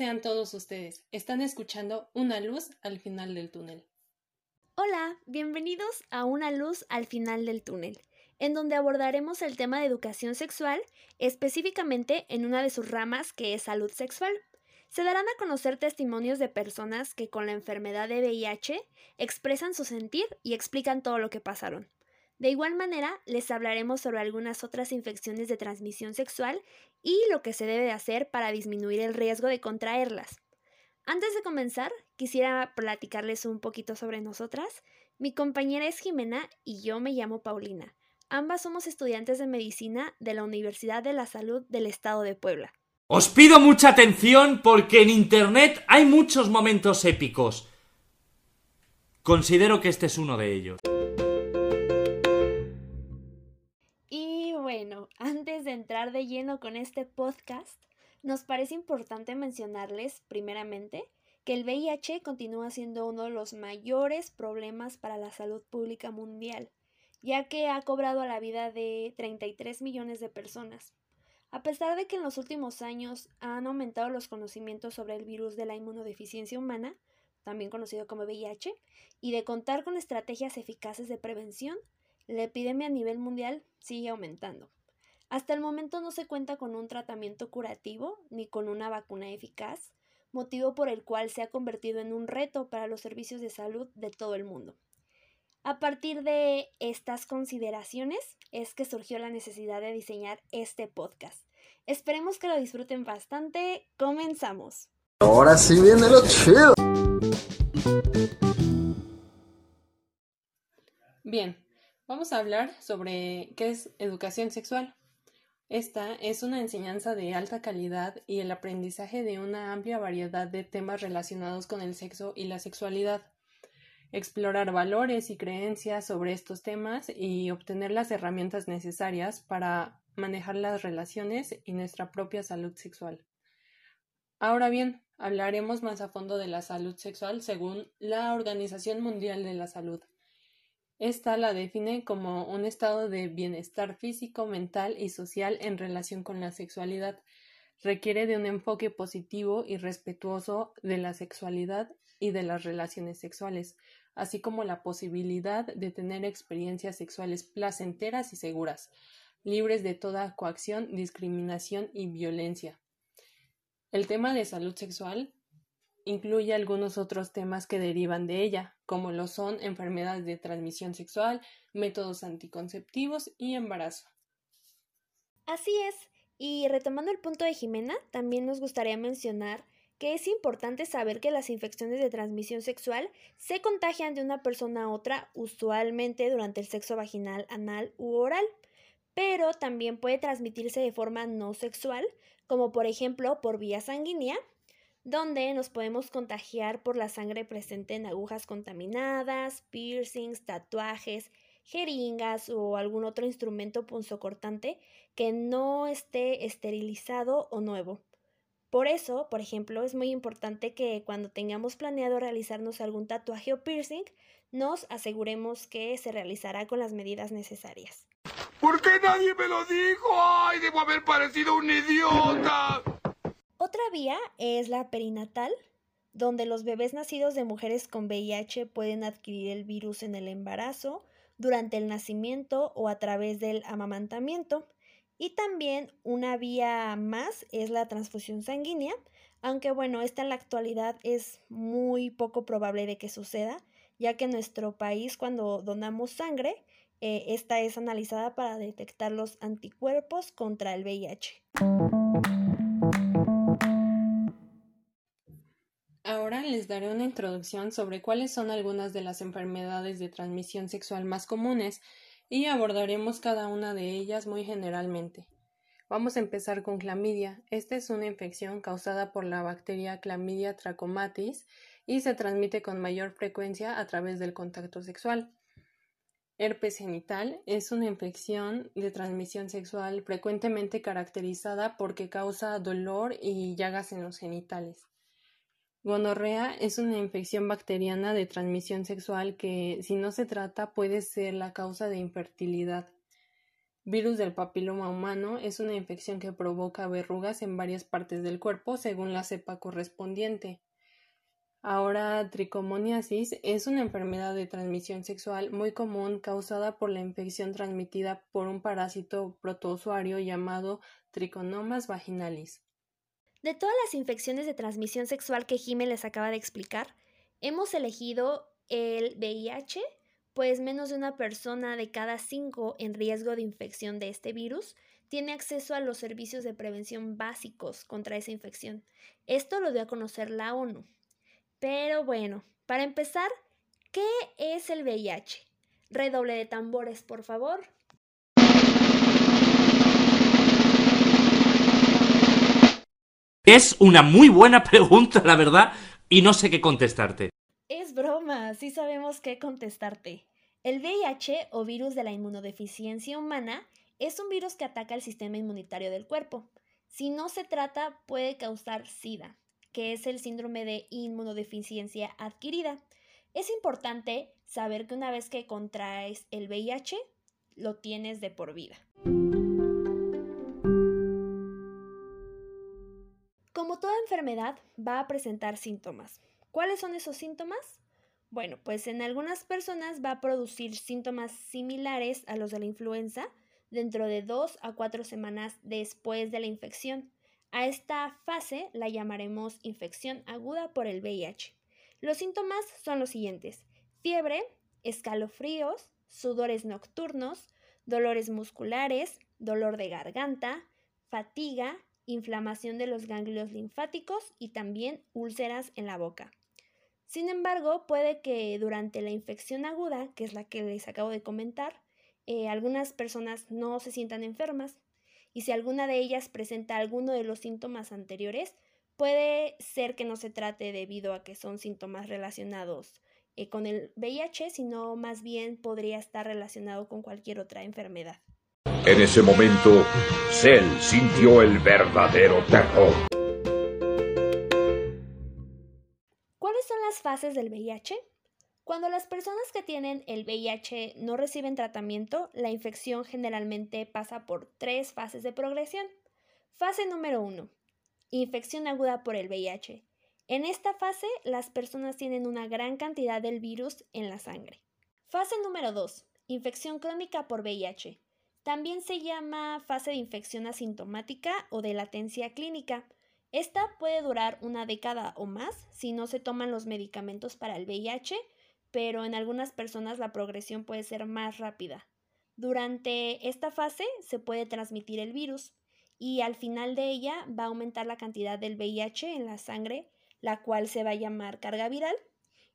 Sean todos ustedes. Están escuchando Una luz al final del túnel. Hola, bienvenidos a Una luz al final del túnel, en donde abordaremos el tema de educación sexual, específicamente en una de sus ramas que es salud sexual. Se darán a conocer testimonios de personas que con la enfermedad de VIH expresan su sentir y explican todo lo que pasaron. De igual manera, les hablaremos sobre algunas otras infecciones de transmisión sexual y lo que se debe hacer para disminuir el riesgo de contraerlas. Antes de comenzar, quisiera platicarles un poquito sobre nosotras. Mi compañera es Jimena y yo me llamo Paulina. Ambas somos estudiantes de medicina de la Universidad de la Salud del Estado de Puebla. Os pido mucha atención porque en Internet hay muchos momentos épicos. Considero que este es uno de ellos. Antes de entrar de lleno con este podcast, nos parece importante mencionarles, primeramente, que el VIH continúa siendo uno de los mayores problemas para la salud pública mundial, ya que ha cobrado la vida de 33 millones de personas. A pesar de que en los últimos años han aumentado los conocimientos sobre el virus de la inmunodeficiencia humana, también conocido como VIH, y de contar con estrategias eficaces de prevención, la epidemia a nivel mundial sigue aumentando. Hasta el momento no se cuenta con un tratamiento curativo ni con una vacuna eficaz, motivo por el cual se ha convertido en un reto para los servicios de salud de todo el mundo. A partir de estas consideraciones es que surgió la necesidad de diseñar este podcast. Esperemos que lo disfruten bastante. Comenzamos. Ahora sí viene lo chido. Bien, vamos a hablar sobre qué es educación sexual. Esta es una enseñanza de alta calidad y el aprendizaje de una amplia variedad de temas relacionados con el sexo y la sexualidad. Explorar valores y creencias sobre estos temas y obtener las herramientas necesarias para manejar las relaciones y nuestra propia salud sexual. Ahora bien, hablaremos más a fondo de la salud sexual según la Organización Mundial de la Salud. Esta la define como un estado de bienestar físico, mental y social en relación con la sexualidad. Requiere de un enfoque positivo y respetuoso de la sexualidad y de las relaciones sexuales, así como la posibilidad de tener experiencias sexuales placenteras y seguras, libres de toda coacción, discriminación y violencia. El tema de salud sexual incluye algunos otros temas que derivan de ella, como lo son enfermedades de transmisión sexual, métodos anticonceptivos y embarazo. Así es, y retomando el punto de Jimena, también nos gustaría mencionar que es importante saber que las infecciones de transmisión sexual se contagian de una persona a otra usualmente durante el sexo vaginal, anal u oral, pero también puede transmitirse de forma no sexual, como por ejemplo por vía sanguínea, donde nos podemos contagiar por la sangre presente en agujas contaminadas, piercings, tatuajes, jeringas o algún otro instrumento punzocortante que no esté esterilizado o nuevo. Por eso, por ejemplo, es muy importante que cuando tengamos planeado realizarnos algún tatuaje o piercing, nos aseguremos que se realizará con las medidas necesarias. ¿Por qué nadie me lo dijo? ¡Ay, debo haber parecido un idiota! Otra vía es la perinatal, donde los bebés nacidos de mujeres con VIH pueden adquirir el virus en el embarazo, durante el nacimiento o a través del amamantamiento. Y también una vía más es la transfusión sanguínea, aunque bueno, esta en la actualidad es muy poco probable de que suceda, ya que en nuestro país cuando donamos sangre, eh, esta es analizada para detectar los anticuerpos contra el VIH. Ahora les daré una introducción sobre cuáles son algunas de las enfermedades de transmisión sexual más comunes y abordaremos cada una de ellas muy generalmente. Vamos a empezar con clamidia. Esta es una infección causada por la bacteria Clamidia trachomatis y se transmite con mayor frecuencia a través del contacto sexual. Herpes genital es una infección de transmisión sexual frecuentemente caracterizada porque causa dolor y llagas en los genitales. Gonorrea es una infección bacteriana de transmisión sexual que, si no se trata, puede ser la causa de infertilidad. Virus del papiloma humano es una infección que provoca verrugas en varias partes del cuerpo según la cepa correspondiente. Ahora, tricomoniasis es una enfermedad de transmisión sexual muy común causada por la infección transmitida por un parásito protousuario llamado Trichonomas vaginalis. De todas las infecciones de transmisión sexual que Jiménez les acaba de explicar, hemos elegido el VIH, pues menos de una persona de cada cinco en riesgo de infección de este virus tiene acceso a los servicios de prevención básicos contra esa infección. Esto lo dio a conocer la ONU. Pero bueno, para empezar, ¿qué es el VIH? Redoble de tambores, por favor. Es una muy buena pregunta, la verdad, y no sé qué contestarte. Es broma, sí sabemos qué contestarte. El VIH o virus de la inmunodeficiencia humana es un virus que ataca el sistema inmunitario del cuerpo. Si no se trata, puede causar SIDA, que es el síndrome de inmunodeficiencia adquirida. Es importante saber que una vez que contraes el VIH, lo tienes de por vida. Como toda enfermedad, va a presentar síntomas. ¿Cuáles son esos síntomas? Bueno, pues en algunas personas va a producir síntomas similares a los de la influenza dentro de dos a cuatro semanas después de la infección. A esta fase la llamaremos infección aguda por el VIH. Los síntomas son los siguientes. Fiebre, escalofríos, sudores nocturnos, dolores musculares, dolor de garganta, fatiga, inflamación de los ganglios linfáticos y también úlceras en la boca. Sin embargo, puede que durante la infección aguda, que es la que les acabo de comentar, eh, algunas personas no se sientan enfermas, y si alguna de ellas presenta alguno de los síntomas anteriores, puede ser que no se trate debido a que son síntomas relacionados eh, con el VIH, sino más bien podría estar relacionado con cualquier otra enfermedad. En ese momento, Cell sintió el verdadero terror. ¿Cuáles son las fases del VIH? Cuando las personas que tienen el VIH no reciben tratamiento, la infección generalmente pasa por tres fases de progresión. Fase número 1. Infección aguda por el VIH. En esta fase, las personas tienen una gran cantidad del virus en la sangre. Fase número 2. Infección crónica por VIH. También se llama fase de infección asintomática o de latencia clínica. Esta puede durar una década o más si no se toman los medicamentos para el VIH pero en algunas personas la progresión puede ser más rápida. Durante esta fase se puede transmitir el virus y al final de ella va a aumentar la cantidad del VIH en la sangre, la cual se va a llamar carga viral,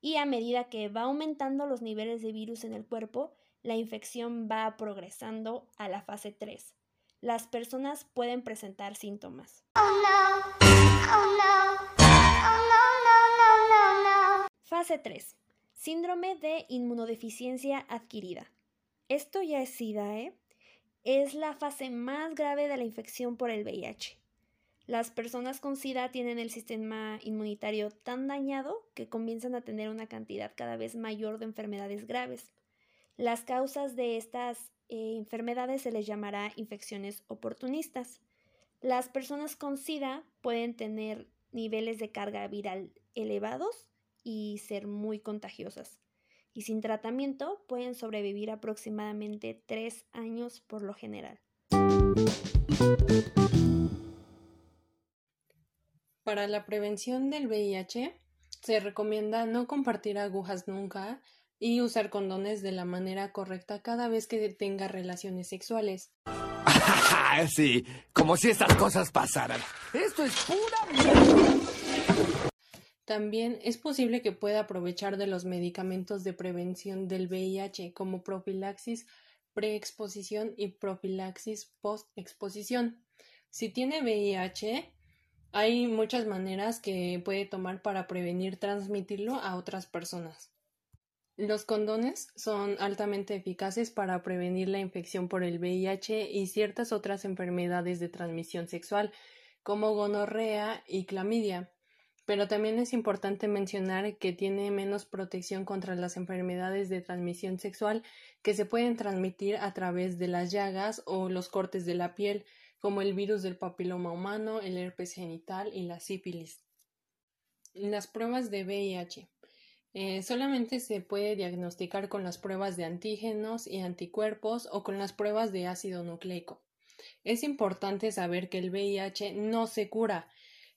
y a medida que va aumentando los niveles de virus en el cuerpo, la infección va progresando a la fase 3. Las personas pueden presentar síntomas. Fase 3. Síndrome de inmunodeficiencia adquirida. Esto ya es SIDA, ¿eh? Es la fase más grave de la infección por el VIH. Las personas con SIDA tienen el sistema inmunitario tan dañado que comienzan a tener una cantidad cada vez mayor de enfermedades graves. Las causas de estas eh, enfermedades se les llamará infecciones oportunistas. Las personas con SIDA pueden tener niveles de carga viral elevados y ser muy contagiosas. Y sin tratamiento pueden sobrevivir aproximadamente tres años por lo general. Para la prevención del VIH se recomienda no compartir agujas nunca y usar condones de la manera correcta cada vez que tenga relaciones sexuales. sí, como si estas cosas pasaran. Esto es pura también es posible que pueda aprovechar de los medicamentos de prevención del VIH como profilaxis preexposición y profilaxis postexposición. Si tiene VIH, hay muchas maneras que puede tomar para prevenir transmitirlo a otras personas. Los condones son altamente eficaces para prevenir la infección por el VIH y ciertas otras enfermedades de transmisión sexual, como gonorrea y clamidia pero también es importante mencionar que tiene menos protección contra las enfermedades de transmisión sexual que se pueden transmitir a través de las llagas o los cortes de la piel, como el virus del papiloma humano, el herpes genital y la sífilis. Las pruebas de VIH. Eh, solamente se puede diagnosticar con las pruebas de antígenos y anticuerpos o con las pruebas de ácido nucleico. Es importante saber que el VIH no se cura.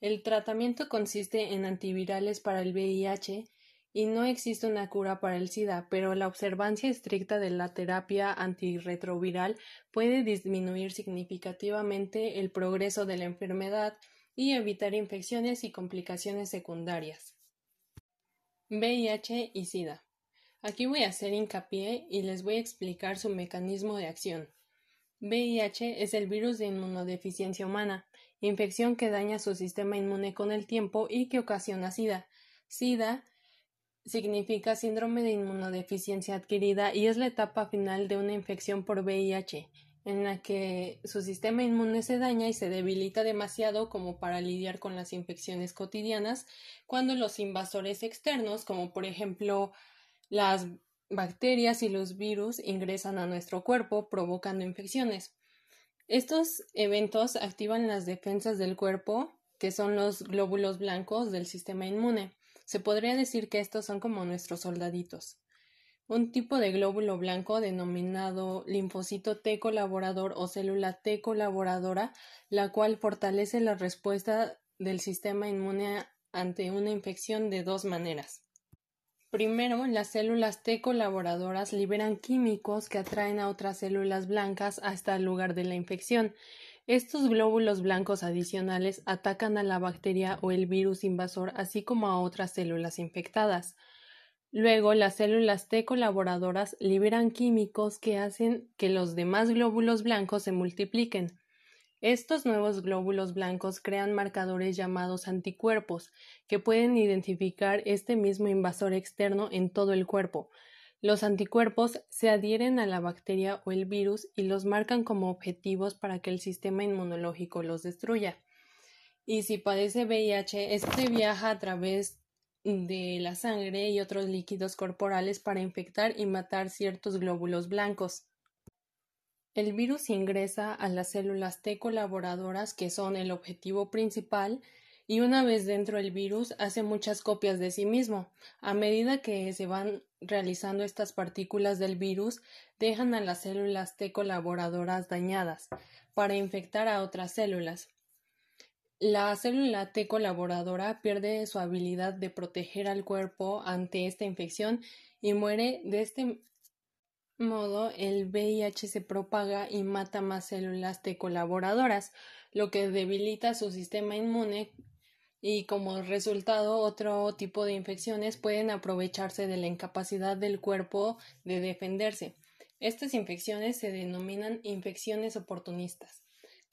El tratamiento consiste en antivirales para el VIH y no existe una cura para el SIDA, pero la observancia estricta de la terapia antirretroviral puede disminuir significativamente el progreso de la enfermedad y evitar infecciones y complicaciones secundarias. VIH y SIDA. Aquí voy a hacer hincapié y les voy a explicar su mecanismo de acción. VIH es el virus de inmunodeficiencia humana, infección que daña su sistema inmune con el tiempo y que ocasiona SIDA. SIDA significa síndrome de inmunodeficiencia adquirida y es la etapa final de una infección por VIH, en la que su sistema inmune se daña y se debilita demasiado como para lidiar con las infecciones cotidianas cuando los invasores externos, como por ejemplo las bacterias y los virus, ingresan a nuestro cuerpo provocando infecciones. Estos eventos activan las defensas del cuerpo, que son los glóbulos blancos del sistema inmune. Se podría decir que estos son como nuestros soldaditos un tipo de glóbulo blanco denominado linfocito T colaborador o célula T colaboradora, la cual fortalece la respuesta del sistema inmune ante una infección de dos maneras. Primero, las células T colaboradoras liberan químicos que atraen a otras células blancas hasta el lugar de la infección. Estos glóbulos blancos adicionales atacan a la bacteria o el virus invasor, así como a otras células infectadas. Luego, las células T colaboradoras liberan químicos que hacen que los demás glóbulos blancos se multipliquen. Estos nuevos glóbulos blancos crean marcadores llamados anticuerpos, que pueden identificar este mismo invasor externo en todo el cuerpo. Los anticuerpos se adhieren a la bacteria o el virus y los marcan como objetivos para que el sistema inmunológico los destruya. Y si padece VIH, este viaja a través de la sangre y otros líquidos corporales para infectar y matar ciertos glóbulos blancos. El virus ingresa a las células T colaboradoras, que son el objetivo principal, y una vez dentro del virus hace muchas copias de sí mismo. A medida que se van realizando estas partículas del virus, dejan a las células T colaboradoras dañadas para infectar a otras células. La célula T colaboradora pierde su habilidad de proteger al cuerpo ante esta infección y muere. De este modo, el VIH se propaga y mata más células T colaboradoras, lo que debilita su sistema inmune y como resultado otro tipo de infecciones pueden aprovecharse de la incapacidad del cuerpo de defenderse. Estas infecciones se denominan infecciones oportunistas.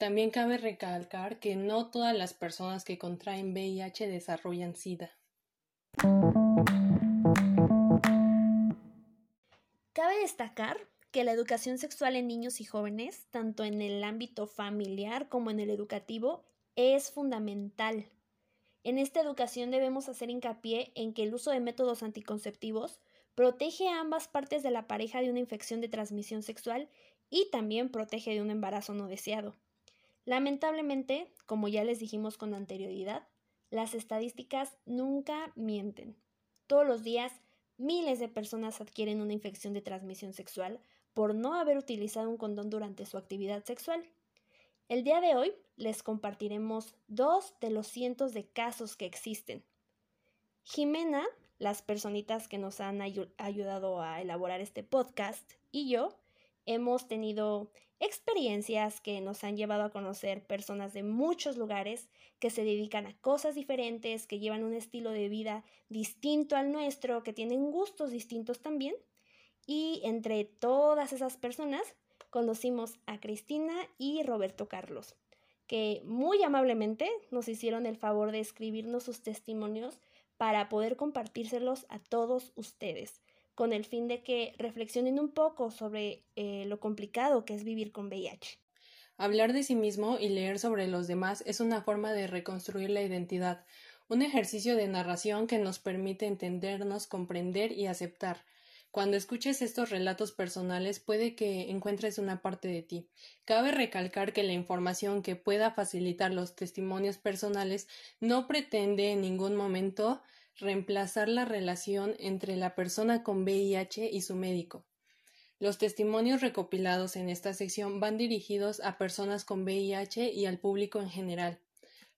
También cabe recalcar que no todas las personas que contraen VIH desarrollan SIDA. Cabe destacar que la educación sexual en niños y jóvenes, tanto en el ámbito familiar como en el educativo, es fundamental. En esta educación debemos hacer hincapié en que el uso de métodos anticonceptivos protege a ambas partes de la pareja de una infección de transmisión sexual y también protege de un embarazo no deseado. Lamentablemente, como ya les dijimos con anterioridad, las estadísticas nunca mienten. Todos los días, miles de personas adquieren una infección de transmisión sexual por no haber utilizado un condón durante su actividad sexual. El día de hoy les compartiremos dos de los cientos de casos que existen. Jimena, las personitas que nos han ayudado a elaborar este podcast, y yo hemos tenido experiencias que nos han llevado a conocer personas de muchos lugares que se dedican a cosas diferentes, que llevan un estilo de vida distinto al nuestro, que tienen gustos distintos también. Y entre todas esas personas conocimos a Cristina y Roberto Carlos, que muy amablemente nos hicieron el favor de escribirnos sus testimonios para poder compartírselos a todos ustedes con el fin de que reflexionen un poco sobre eh, lo complicado que es vivir con VIH. Hablar de sí mismo y leer sobre los demás es una forma de reconstruir la identidad. un ejercicio de narración que nos permite entendernos, comprender y aceptar. Cuando escuches estos relatos personales puede que encuentres una parte de ti. Cabe recalcar que la información que pueda facilitar los testimonios personales no pretende en ningún momento reemplazar la relación entre la persona con VIH y su médico. Los testimonios recopilados en esta sección van dirigidos a personas con VIH y al público en general.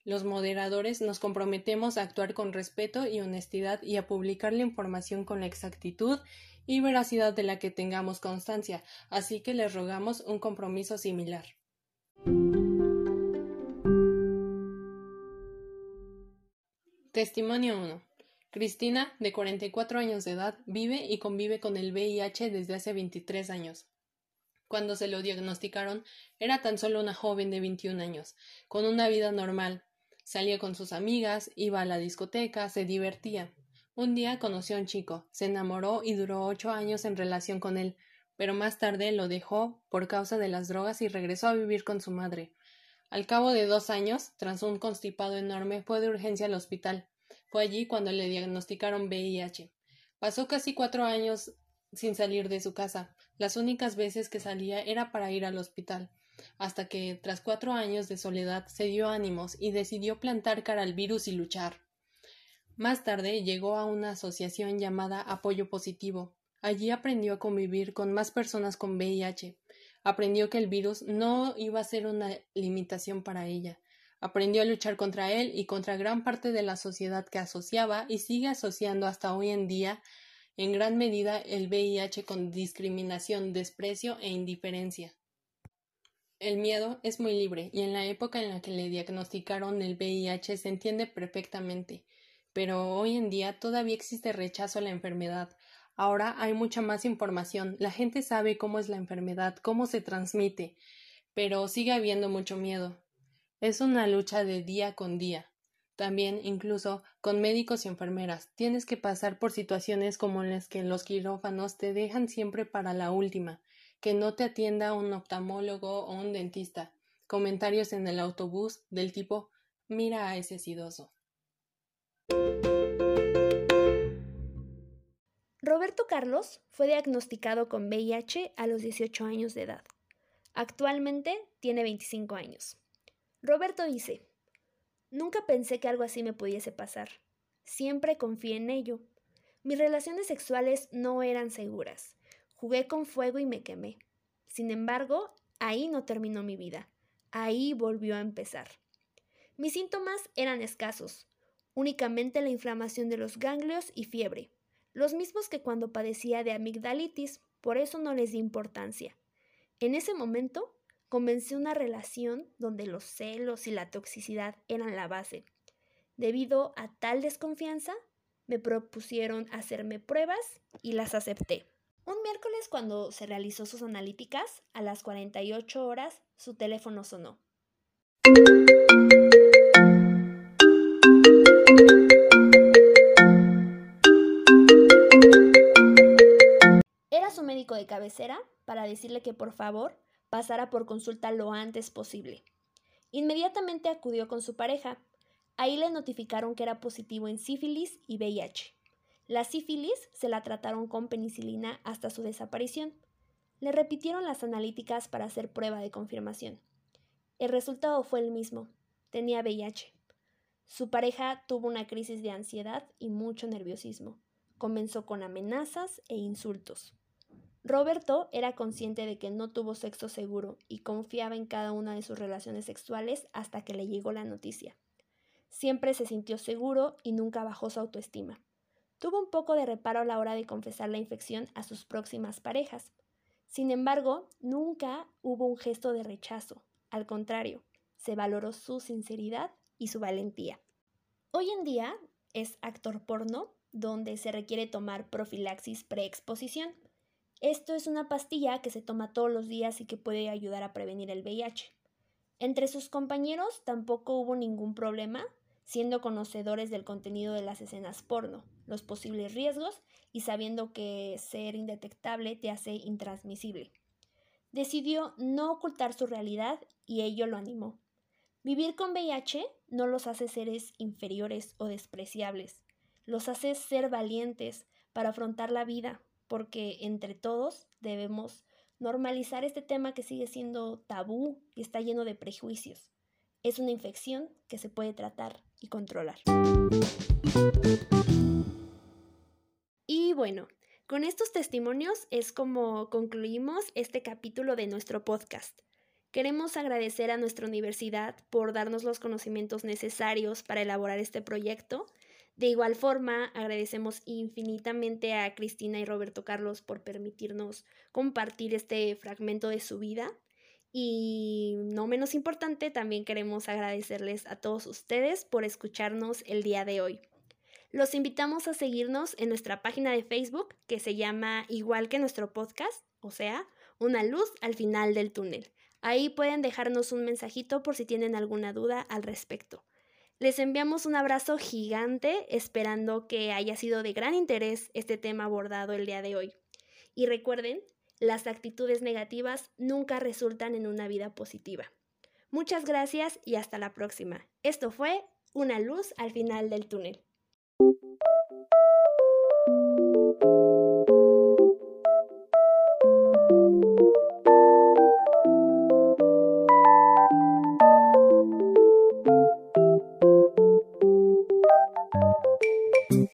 Los moderadores nos comprometemos a actuar con respeto y honestidad y a publicar la información con la exactitud y veracidad de la que tengamos constancia, así que les rogamos un compromiso similar. Testimonio 1. Cristina, de 44 años de edad, vive y convive con el VIH desde hace 23 años. Cuando se lo diagnosticaron, era tan solo una joven de 21 años, con una vida normal. Salía con sus amigas, iba a la discoteca, se divertía. Un día conoció a un chico, se enamoró y duró ocho años en relación con él, pero más tarde lo dejó por causa de las drogas y regresó a vivir con su madre. Al cabo de dos años, tras un constipado enorme, fue de urgencia al hospital. Fue allí cuando le diagnosticaron VIH. Pasó casi cuatro años sin salir de su casa. Las únicas veces que salía era para ir al hospital, hasta que, tras cuatro años de soledad, se dio ánimos y decidió plantar cara al virus y luchar. Más tarde llegó a una asociación llamada Apoyo Positivo. Allí aprendió a convivir con más personas con VIH. Aprendió que el virus no iba a ser una limitación para ella. Aprendió a luchar contra él y contra gran parte de la sociedad que asociaba y sigue asociando hasta hoy en día en gran medida el VIH con discriminación, desprecio e indiferencia. El miedo es muy libre y en la época en la que le diagnosticaron el VIH se entiende perfectamente pero hoy en día todavía existe rechazo a la enfermedad. Ahora hay mucha más información, la gente sabe cómo es la enfermedad, cómo se transmite, pero sigue habiendo mucho miedo. Es una lucha de día con día. También, incluso con médicos y enfermeras, tienes que pasar por situaciones como las que los quirófanos te dejan siempre para la última, que no te atienda un oftalmólogo o un dentista, comentarios en el autobús del tipo mira a ese sidoso. Roberto Carlos fue diagnosticado con VIH a los 18 años de edad. Actualmente tiene 25 años. Roberto dice, Nunca pensé que algo así me pudiese pasar. Siempre confié en ello. Mis relaciones sexuales no eran seguras. Jugué con fuego y me quemé. Sin embargo, ahí no terminó mi vida. Ahí volvió a empezar. Mis síntomas eran escasos, únicamente la inflamación de los ganglios y fiebre, los mismos que cuando padecía de amigdalitis, por eso no les di importancia. En ese momento comencé una relación donde los celos y la toxicidad eran la base. Debido a tal desconfianza, me propusieron hacerme pruebas y las acepté. Un miércoles cuando se realizó sus analíticas, a las 48 horas, su teléfono sonó. médico de cabecera para decirle que por favor pasara por consulta lo antes posible. Inmediatamente acudió con su pareja. Ahí le notificaron que era positivo en sífilis y VIH. La sífilis se la trataron con penicilina hasta su desaparición. Le repitieron las analíticas para hacer prueba de confirmación. El resultado fue el mismo. Tenía VIH. Su pareja tuvo una crisis de ansiedad y mucho nerviosismo. Comenzó con amenazas e insultos. Roberto era consciente de que no tuvo sexo seguro y confiaba en cada una de sus relaciones sexuales hasta que le llegó la noticia. Siempre se sintió seguro y nunca bajó su autoestima. Tuvo un poco de reparo a la hora de confesar la infección a sus próximas parejas. Sin embargo, nunca hubo un gesto de rechazo. Al contrario, se valoró su sinceridad y su valentía. Hoy en día es actor porno donde se requiere tomar profilaxis preexposición esto es una pastilla que se toma todos los días y que puede ayudar a prevenir el VIH. Entre sus compañeros tampoco hubo ningún problema, siendo conocedores del contenido de las escenas porno, los posibles riesgos y sabiendo que ser indetectable te hace intransmisible. Decidió no ocultar su realidad y ello lo animó. Vivir con VIH no los hace seres inferiores o despreciables, los hace ser valientes para afrontar la vida, porque entre todos debemos normalizar este tema que sigue siendo tabú y está lleno de prejuicios. Es una infección que se puede tratar y controlar. Y bueno, con estos testimonios es como concluimos este capítulo de nuestro podcast. Queremos agradecer a nuestra universidad por darnos los conocimientos necesarios para elaborar este proyecto. De igual forma, agradecemos infinitamente a Cristina y Roberto Carlos por permitirnos compartir este fragmento de su vida. Y no menos importante, también queremos agradecerles a todos ustedes por escucharnos el día de hoy. Los invitamos a seguirnos en nuestra página de Facebook que se llama igual que nuestro podcast, o sea, una luz al final del túnel. Ahí pueden dejarnos un mensajito por si tienen alguna duda al respecto. Les enviamos un abrazo gigante esperando que haya sido de gran interés este tema abordado el día de hoy. Y recuerden, las actitudes negativas nunca resultan en una vida positiva. Muchas gracias y hasta la próxima. Esto fue Una luz al final del túnel.